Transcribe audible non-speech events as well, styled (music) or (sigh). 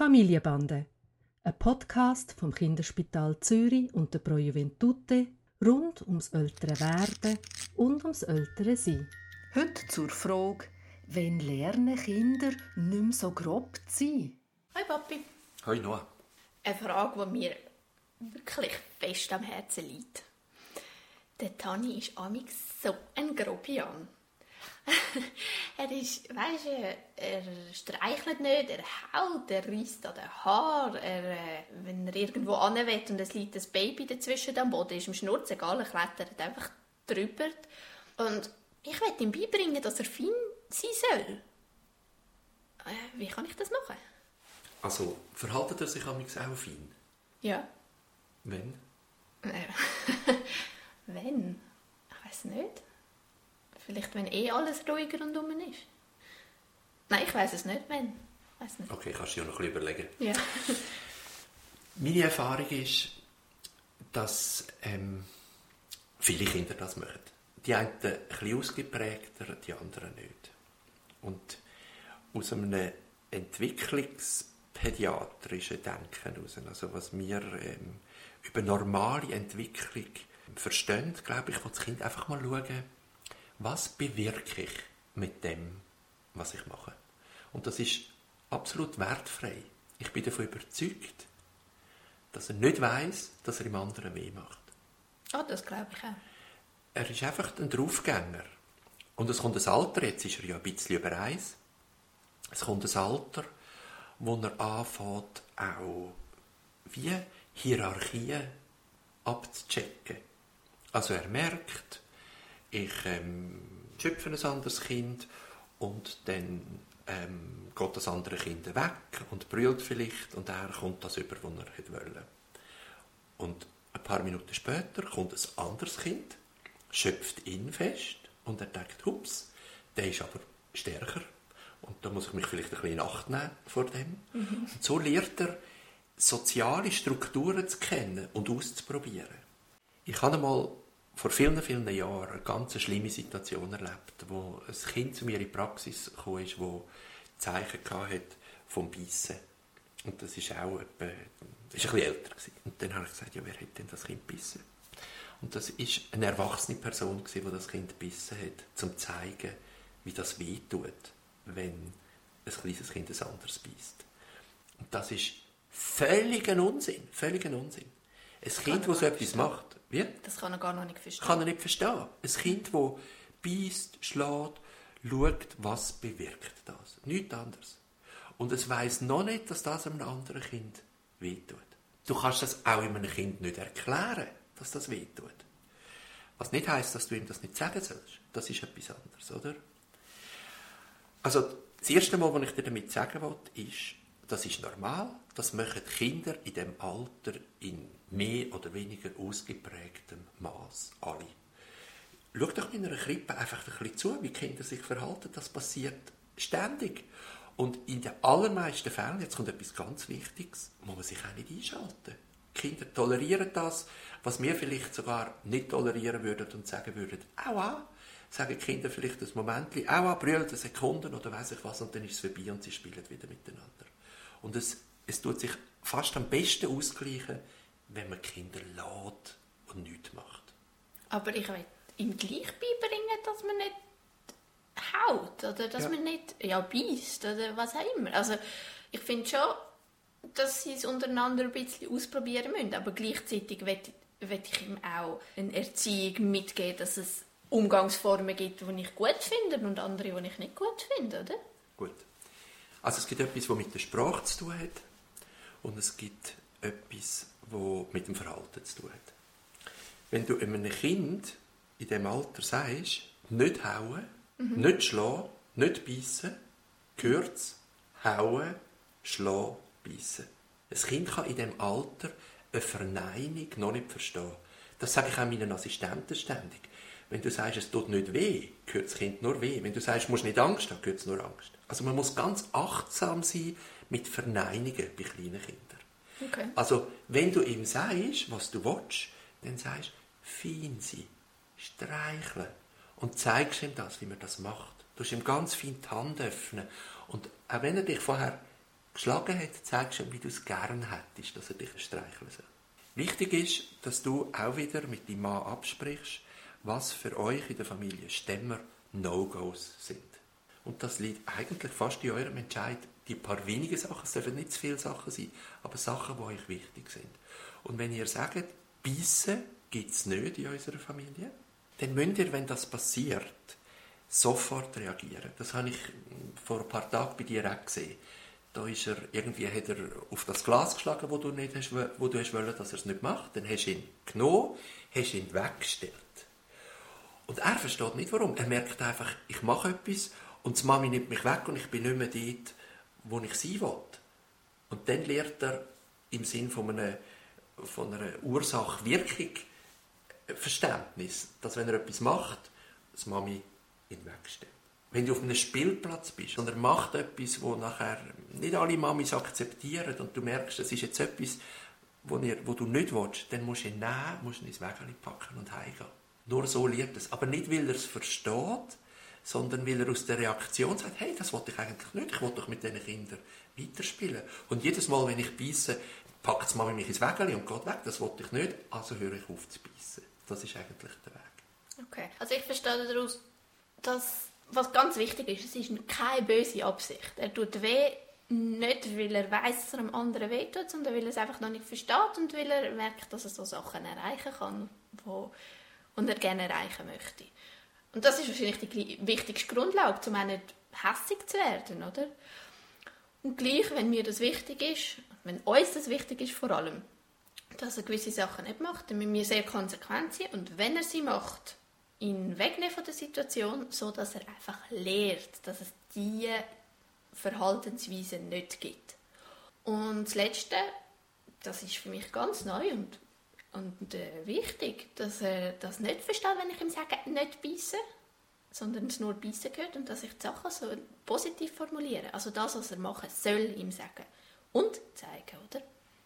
Familienbande, ein Podcast vom Kinderspital Zürich und der Pro Juventute rund ums ältere Werden und ums ältere Sein. Heute zur Frage, wenn lernen Kinder nicht mehr so grob zu sein? Hi Papi. Hoi Noah. Eine Frage, die mir wirklich fest am Herzen liegt. Der Tani ist amix so ein Grobian. (laughs) er ist, weißt du, er streichelt nicht, er haut, er reißt an den Haar, er, äh, wenn er irgendwo an will und es liegt ein Baby dazwischen am Boden, ist ihm Schnurz egal, er klettert einfach drüber. Und ich will ihm beibringen, dass er fein sein soll. Äh, wie kann ich das machen? Also, verhaltet er sich auch fein? Ja. Wenn? Äh, (laughs) wenn? Ich weiß nicht. Vielleicht, wenn eh alles ruhiger und um ist. Nein, ich weiß es nicht, wenn. Weiß nicht. Okay, kannst du dir noch ein bisschen überlegen. Ja. (laughs) Meine Erfahrung ist, dass ähm, viele Kinder das machen. Die einen ein bisschen ausgeprägter, die anderen nicht. Und aus einem entwicklungspädiatrischen Denken heraus, also was wir ähm, über normale Entwicklung verstehen, glaube ich, will das Kind einfach mal schauen, was bewirke ich mit dem, was ich mache. Und das ist absolut wertfrei. Ich bin davon überzeugt, dass er nicht weiß, dass er im anderen weh macht. Oh, das glaube ich auch. Er ist einfach ein Draufgänger. Und es kommt ein Alter, jetzt ist er ja ein bisschen über eins, es kommt ein Alter, wo er anfängt, auch wie Hierarchien abzuchecken. Also er merkt, ich ähm, schöpfe ein anderes Kind und dann ähm, geht das andere Kind weg und brüllt vielleicht und er kommt das über, was er hätte wollen. Und ein paar Minuten später kommt ein anderes Kind, schöpft ihn fest und er denkt, hups, der ist aber stärker und da muss ich mich vielleicht ein bisschen in Acht nehmen vor dem. Mhm. Und so lernt er, soziale Strukturen zu kennen und auszuprobieren. Ich habe einmal vor vielen, vielen Jahren eine ganz schlimme Situation erlebt, wo ein Kind zu mir in die Praxis kam, ist, wo Zeichen hatte vom Bissen. Und das ist auch etwa, das ist ein bisschen älter gewesen. Und dann habe ich gesagt, ja, wer hat denn das Kind bissen? Und das ist eine erwachsene Person gewesen, die das Kind bissen hat, zum zu zeigen, wie das wehtut, wenn ein kleines Kind ein anderes beißt. Und das ist völliger Unsinn, völliger Unsinn. Ein Kind, das so etwas macht, wie? Das kann er gar noch nicht verstehen. Kann er nicht verstehen. Ein Kind, das beißt, schlägt, schaut, was bewirkt das. Nichts anderes. Und es weiß noch nicht, dass das einem anderen Kind wehtut. Du kannst das auch einem Kind nicht erklären, dass das wehtut. Was nicht heißt, dass du ihm das nicht sagen sollst. Das ist etwas anderes, oder? Also, das erste Mal, was ich dir damit sagen will, ist, das ist normal. Das machen Kinder in dem Alter in mehr oder weniger ausgeprägtem Maß alle. Schau doch in einer Krippe einfach ein bisschen zu, wie Kinder sich verhalten. Das passiert ständig. Und in den allermeisten Fällen, jetzt kommt etwas ganz Wichtiges, muss man sich auch nicht einschalten. Kinder tolerieren das, was wir vielleicht sogar nicht tolerieren würden und sagen würden, aua, sagen Kinder vielleicht ein Moment, aua, brüllen eine Sekunde oder weiß ich was und dann ist es vorbei und sie spielen wieder miteinander. Und es, es tut sich fast am besten ausgleichen, wenn man Kinder lädt und nichts macht. Aber ich will ihm gleich beibringen, dass man nicht haut oder dass ja. man nicht ja, beißt oder was auch immer. Also ich finde schon, dass sie es untereinander ein bisschen ausprobieren müssen, aber gleichzeitig will, will ich ihm auch eine Erziehung mitgeben, dass es Umgangsformen gibt, die ich gut finde und andere, die ich nicht gut finde, oder? Gut. Also es gibt etwas, was mit der Sprache zu tun hat und es gibt etwas, was mit dem Verhalten zu tun hat. Wenn du einem Kind in diesem Alter sagst, nicht hauen, mhm. nicht schlagen, nicht beißen, es, hauen, schlagen, beißen. Ein Kind kann in diesem Alter eine Verneinung noch nicht verstehen. Das sage ich auch meinen Assistenten ständig. Wenn du sagst, es tut nicht weh, gehört das Kind nur weh. Wenn du sagst, du musst nicht Angst haben, gehört es nur Angst. Also man muss ganz achtsam sein mit Verneinungen bei kleinen Kindern. Okay. Also wenn du ihm sagst, was du willst, dann sagst fein sein, streicheln und zeigst ihm das, wie man das macht. Du musst ihm ganz fein die Hand öffnen und auch wenn er dich vorher geschlagen hat, zeigst du, wie du es gerne hättest, dass er dich streicheln soll. Wichtig ist, dass du auch wieder mit deinem Mann absprichst, was für euch in der Familie Stämmer No-Gos sind. Und das liegt eigentlich fast in eurem Entscheid. Die paar wenige Sachen, es dürfen nicht zu viele Sachen sein, aber Sachen, die euch wichtig sind. Und wenn ihr sagt, Bissen gibt es nicht in unserer Familie, dann müsst ihr, wenn das passiert, sofort reagieren. Das habe ich vor ein paar Tagen bei dir auch gesehen. Da ist er, irgendwie hat er auf das Glas geschlagen, wo du, nicht hast, wo du hast wollen, dass er es nicht macht. Dann hast du ihn genommen, hast ihn weggestellt. Und er versteht nicht, warum. Er merkt einfach, ich mache etwas und die Mami nimmt mich weg und ich bin nicht mehr dort, wo ich sein will. Und dann lernt er im Sinn von einer, von einer Ursache-Wirkung-Verständnis, dass wenn er etwas macht, das Mami ihn wegstellt. Wenn du auf einem Spielplatz bist und er macht etwas, wo nachher nicht alle Mamis akzeptieren und du merkst, es ist jetzt etwas, wo, ihr, wo du nicht willst, dann musst du ihn nehmen, musst ihn ins Wägeli packen und heimgehen. Nur so lernt es. Aber nicht, weil er es versteht, sondern weil er aus der Reaktion sagt, hey, das wollte ich eigentlich nicht, ich wollte doch mit diesen Kindern weiterspielen. Und jedes Mal, wenn ich beiße, packt die Mami mich ins Wägeli und geht weg, das wollte ich nicht, also höre ich auf zu beißen. Das ist eigentlich der Weg. Okay, also ich verstehe daraus, dass was ganz wichtig ist, es ist keine böse Absicht. Er tut weh, nicht weil er weiß, dass er am anderen weh tut, sondern weil er es einfach noch nicht versteht und weil er merkt, dass er so Sachen erreichen kann, wo und er gerne erreichen möchte. Und das ist wahrscheinlich die wichtigste Grundlage, um auch nicht hässig zu werden, oder? Und gleich, wenn mir das wichtig ist, wenn uns das wichtig ist vor allem, dass er gewisse Sachen nicht macht, dann müssen wir sehr konsequent sein und wenn er sie macht, ihn wegnehmen von der Situation, so dass er einfach lehrt, dass es diese Verhaltensweise nicht gibt. Und das Letzte, das ist für mich ganz neu und, und äh, wichtig, dass er das nicht versteht, wenn ich ihm sage, nicht beißen, sondern es nur beißen gehört und dass ich die Sachen so positiv formuliere. Also das, was er machen soll, ihm sagen und zeigen, oder?